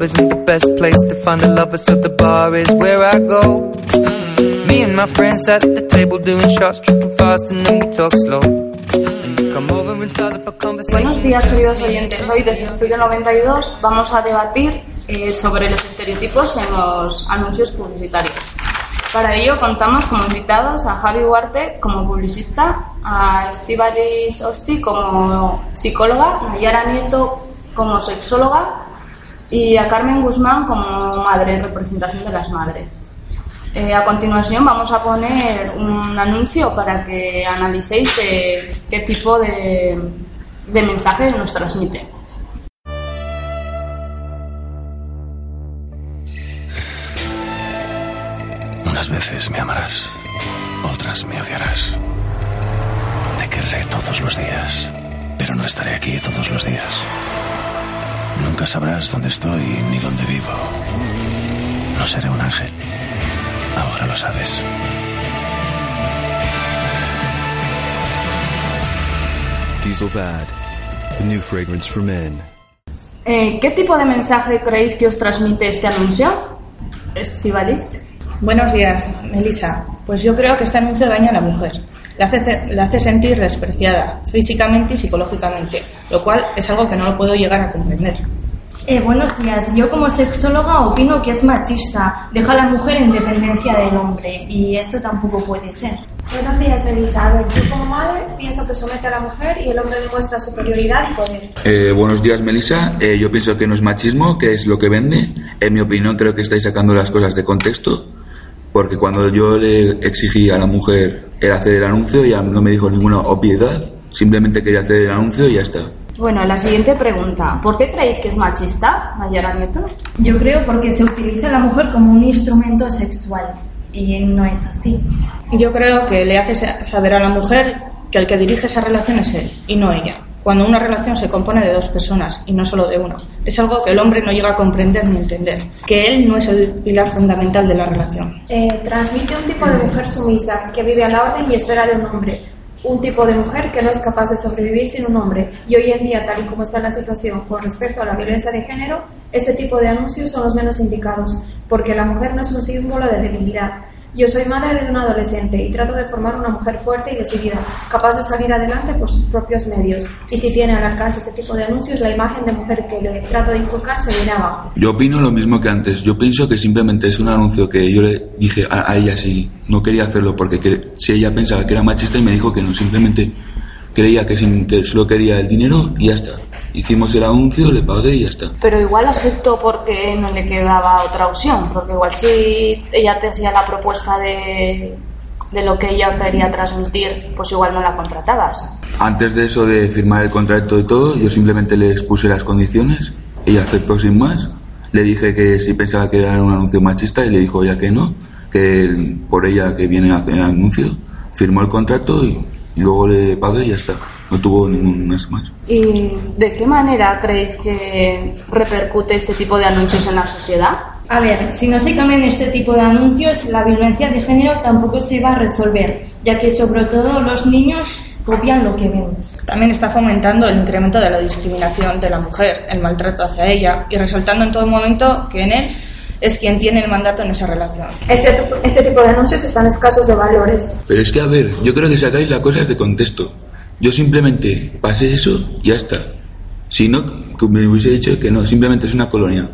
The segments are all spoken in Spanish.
Club isn't the best place to find a lover, so the bar is where I go. Me and my friends at the table doing shots, tripping fast, and then we talk slow. Buenos días, queridos oyentes. Hoy desde Estudio 92 vamos a debatir eh, sobre los estereotipos en los anuncios publicitarios. Para ello contamos como invitados a Javi Huarte como publicista, a Estivalis Osti como psicóloga, Nayara Nieto como sexóloga y a Carmen Guzmán como madre en representación de las madres. Eh, a continuación vamos a poner un anuncio para que analicéis qué, tipo de, de mensaje nos transmite. Unas veces me amarás, otras me odiarás. Te querré todos los días, pero no estaré aquí todos los días. Nunca sabrás dónde estoy ni dónde vivo. No seré un ángel. Ahora lo sabes. Diesel Bad, the new fragrance for men. Eh, ¿Qué tipo de mensaje creéis que os transmite este anuncio? Estivalis. Buenos días, Melissa. Pues yo creo que este anuncio daña a la mujer. La hace, la hace sentir despreciada, físicamente y psicológicamente, lo cual es algo que no lo puedo llegar a comprender. Eh, buenos días. Yo como sexóloga opino que es machista. Deja a la mujer en dependencia del hombre y eso tampoco puede ser. Buenos días, Melissa. A ver, yo como madre pienso que somete a la mujer y el hombre demuestra superioridad y poder. Eh, buenos días, Melissa. Eh, yo pienso que no es machismo, que es lo que vende. En mi opinión, creo que estáis sacando las cosas de contexto. Porque cuando yo le exigí a la mujer el hacer el anuncio, ya no me dijo ninguna obviedad. Simplemente quería hacer el anuncio y ya está. Bueno, la siguiente pregunta. ¿Por qué creéis que es machista, Nayara Nieto? Yo creo porque se utiliza a la mujer como un instrumento sexual y no es así. Yo creo que le hace sa- saber a la mujer que el que dirige esa relación es él y no ella. Cuando una relación se compone de dos personas y no solo de una. Es algo que el hombre no llega a comprender ni entender. Que él no es el pilar fundamental de la relación. Eh, transmite un tipo de mujer sumisa que vive a la orden y espera de un hombre. Un tipo de mujer que no es capaz de sobrevivir sin un hombre. Y hoy en día, tal y como está la situación con respecto a la violencia de género, este tipo de anuncios son los menos indicados, porque la mujer no es un símbolo de debilidad. Yo soy madre de un adolescente y trato de formar una mujer fuerte y decidida, capaz de salir adelante por sus propios medios. Y si tiene al alcance este tipo de anuncios, la imagen de mujer que le trato de inculcar se viene abajo. Yo opino lo mismo que antes. Yo pienso que simplemente es un anuncio que yo le dije a, a ella si no quería hacerlo porque cre- si ella pensaba que era machista y me dijo que no, simplemente creía que, sin- que solo quería el dinero y ya está. Hicimos el anuncio, le pagué y ya está. Pero igual aceptó porque no le quedaba otra opción, porque igual si ella te hacía la propuesta de, de lo que ella quería transmitir, pues igual no la contratabas. Antes de eso de firmar el contrato y todo, yo simplemente le expuse las condiciones, ella aceptó sin más, le dije que si pensaba que era un anuncio machista y le dijo ya que no, que por ella que viene a hacer el anuncio, firmó el contrato y, y luego le pagué y ya está, no tuvo ningún mes más. ¿Y de qué manera creéis que repercute este tipo de anuncios en la sociedad? A ver, si no se cambian este tipo de anuncios, la violencia de género tampoco se va a resolver, ya que sobre todo los niños copian lo que ven. También está fomentando el incremento de la discriminación de la mujer, el maltrato hacia ella y resaltando en todo momento que en él es quien tiene el mandato en esa relación. Este, este tipo de anuncios están escasos de valores. Pero es que, a ver, yo creo que sacáis las cosas de contexto. Yo simplemente pasé eso y ya está. Si no, que me hubiese dicho que no, simplemente es una colonia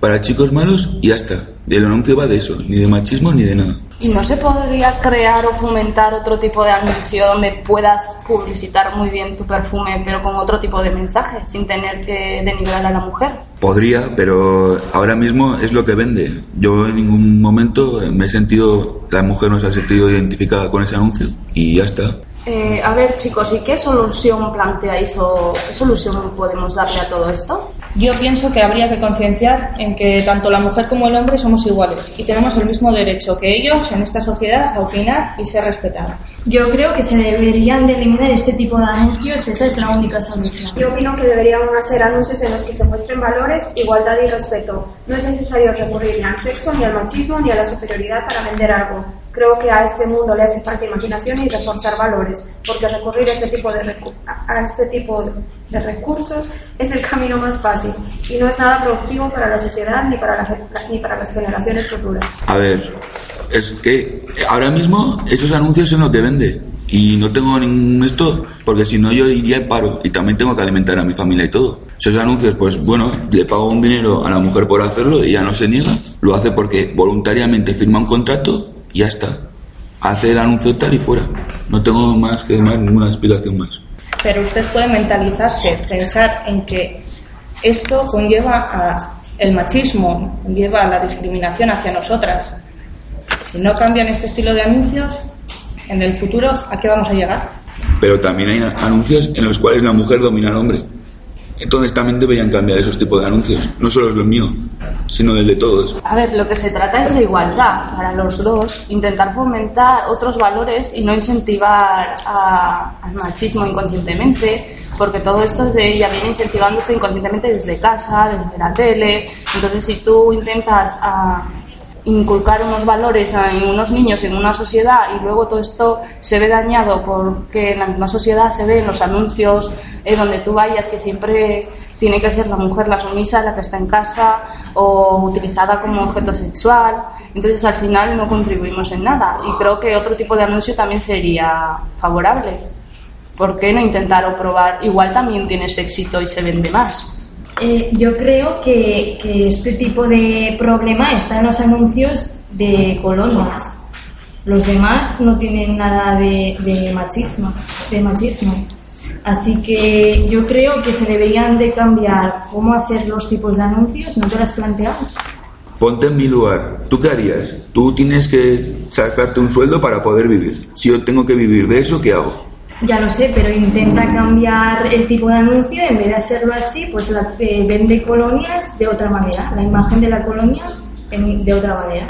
para chicos malos y ya está. El anuncio va de eso, ni de machismo ni de nada. ¿Y no se podría crear o fomentar otro tipo de anuncio donde puedas publicitar muy bien tu perfume, pero con otro tipo de mensaje, sin tener que denigrar a la mujer? Podría, pero ahora mismo es lo que vende. Yo en ningún momento me he sentido, la mujer no se ha sentido identificada con ese anuncio y ya está. Eh, a ver, chicos, ¿y qué solución planteáis o qué solución podemos darle a todo esto? Yo pienso que habría que concienciar en que tanto la mujer como el hombre somos iguales y tenemos el mismo derecho que ellos en esta sociedad a opinar y ser respetados. Yo creo que se deberían de eliminar este tipo de anuncios, esa es la única solución. Yo opino que deberían hacer anuncios en los que se muestren valores, igualdad y respeto. No es necesario recurrir ni al sexo, ni al machismo, ni a la superioridad para vender algo. Creo que a este mundo le hace falta imaginación y reforzar valores, porque recurrir a este tipo de, a este tipo de recursos es el camino más fácil y no es nada productivo para la sociedad ni para, ni para las generaciones futuras. A ver, es que ahora mismo esos anuncios son lo que vende y no tengo ningún esto porque si no yo iría al paro y también tengo que alimentar a mi familia y todo. Esos anuncios, pues bueno, le pago un dinero a la mujer por hacerlo y ya no se niega. Lo hace porque voluntariamente firma un contrato ya está. Hace el anuncio tal y fuera. No tengo más que más ninguna explicación más. Pero usted puede mentalizarse, pensar en que esto conlleva a el machismo, conlleva a la discriminación hacia nosotras. Si no cambian este estilo de anuncios, en el futuro, ¿a qué vamos a llegar? Pero también hay anuncios en los cuales la mujer domina al hombre. Entonces también deberían cambiar esos tipos de anuncios, no solo los míos, sino el de todos. A ver, lo que se trata es de igualdad para los dos, intentar fomentar otros valores y no incentivar al machismo inconscientemente, porque todo esto ya viene incentivándose inconscientemente desde casa, desde la tele. Entonces, si tú intentas a, inculcar unos valores en unos niños en una sociedad y luego todo esto se ve dañado porque en la misma sociedad se ve en los anuncios eh, donde tú vayas que siempre tiene que ser la mujer la sumisa, la que está en casa o utilizada como objeto sexual. Entonces al final no contribuimos en nada y creo que otro tipo de anuncio también sería favorable. ¿Por qué no intentar o probar? Igual también tienes éxito y se vende más. Eh, yo creo que, este tipo de problema está en los anuncios de colonias. Los demás no tienen nada de, de, machismo, de machismo. Así que yo creo que se deberían de cambiar cómo hacer los tipos de anuncios. ¿No te las planteamos? Ponte en mi lugar. ¿Tú qué harías? Tú tienes que sacarte un sueldo para poder vivir. Si yo tengo que vivir de eso, ¿qué hago? Ya lo sé, pero intenta cambiar el tipo de anuncio. En vez de hacerlo así, pues la, eh, vende colonias de otra manera. La imagen de la colonia en, de otra manera.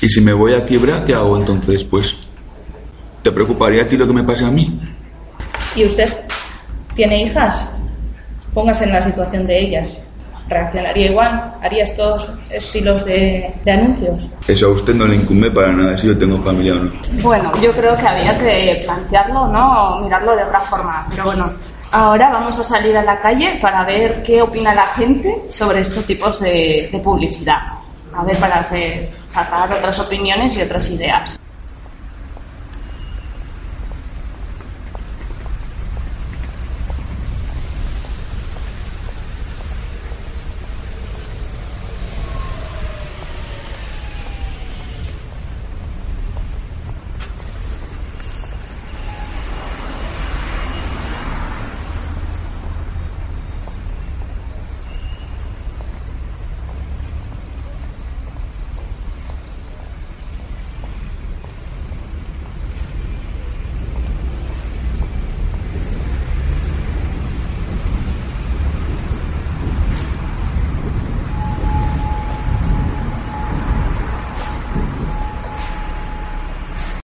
¿Y si me voy a quiebra, qué hago entonces? Pues, ¿te preocuparía a ti lo que me pase a mí? ¿Y usted tiene hijas? Póngase en la situación de ellas reaccionaría igual, haría estos estilos de, de, anuncios. Eso a usted no le incumbe para nada si yo tengo familia o no. Bueno, yo creo que había que plantearlo, ¿no? Mirarlo de otra forma. Pero bueno, ahora vamos a salir a la calle para ver qué opina la gente sobre estos tipos de, de publicidad. A ver, para hacer, sacar otras opiniones y otras ideas.